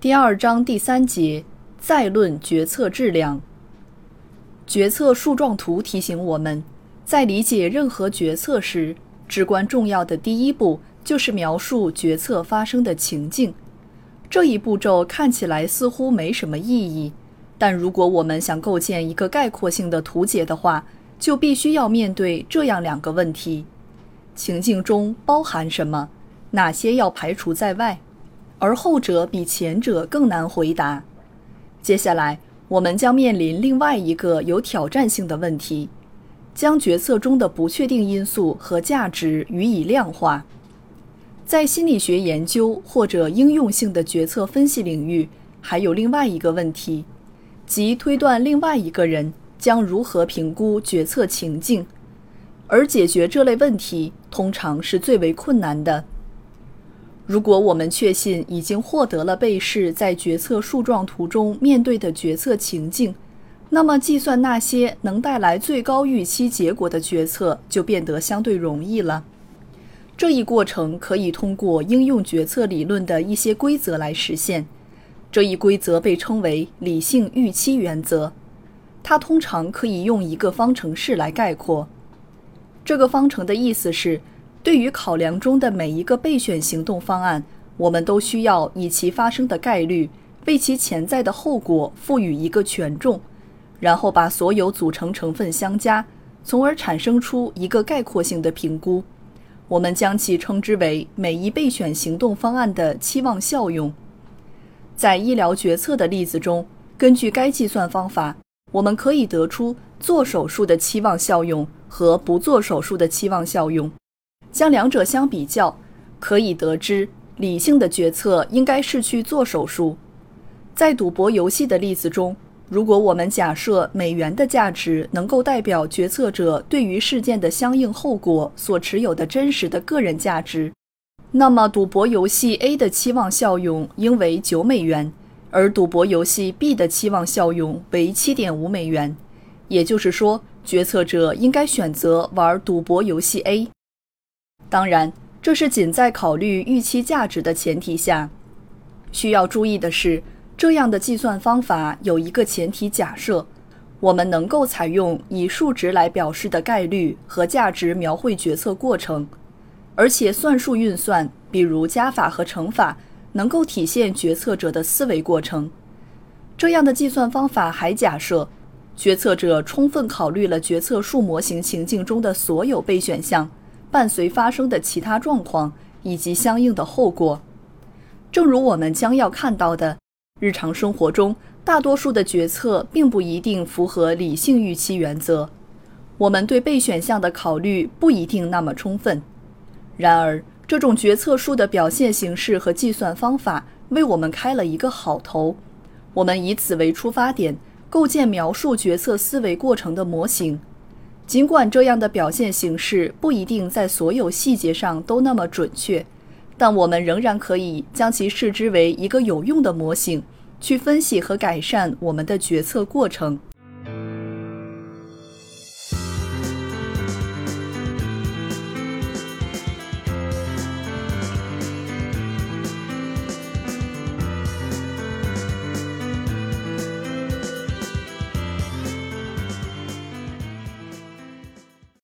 第二章第三节，再论决策质量。决策树状图提醒我们，在理解任何决策时，至关重要的第一步就是描述决策发生的情境。这一步骤看起来似乎没什么意义，但如果我们想构建一个概括性的图解的话，就必须要面对这样两个问题：情境中包含什么？哪些要排除在外？而后者比前者更难回答。接下来，我们将面临另外一个有挑战性的问题：将决策中的不确定因素和价值予以量化。在心理学研究或者应用性的决策分析领域，还有另外一个问题，即推断另外一个人将如何评估决策情境。而解决这类问题，通常是最为困难的。如果我们确信已经获得了被试在决策树状图中面对的决策情境，那么计算那些能带来最高预期结果的决策就变得相对容易了。这一过程可以通过应用决策理论的一些规则来实现。这一规则被称为理性预期原则，它通常可以用一个方程式来概括。这个方程的意思是。对于考量中的每一个备选行动方案，我们都需要以其发生的概率为其潜在的后果赋予一个权重，然后把所有组成成分相加，从而产生出一个概括性的评估。我们将其称之为每一备选行动方案的期望效用。在医疗决策的例子中，根据该计算方法，我们可以得出做手术的期望效用和不做手术的期望效用。将两者相比较，可以得知理性的决策应该是去做手术。在赌博游戏的例子中，如果我们假设美元的价值能够代表决策者对于事件的相应后果所持有的真实的个人价值，那么赌博游戏 A 的期望效用应为九美元，而赌博游戏 B 的期望效用为七点五美元。也就是说，决策者应该选择玩赌博游戏 A。当然，这是仅在考虑预期价值的前提下。需要注意的是，这样的计算方法有一个前提假设：我们能够采用以数值来表示的概率和价值描绘决策过程，而且算术运算，比如加法和乘法，能够体现决策者的思维过程。这样的计算方法还假设，决策者充分考虑了决策树模型情境中的所有备选项。伴随发生的其他状况以及相应的后果，正如我们将要看到的，日常生活中大多数的决策并不一定符合理性预期原则。我们对备选项的考虑不一定那么充分。然而，这种决策树的表现形式和计算方法为我们开了一个好头。我们以此为出发点，构建描述决策思维过程的模型。尽管这样的表现形式不一定在所有细节上都那么准确，但我们仍然可以将其视之为一个有用的模型，去分析和改善我们的决策过程。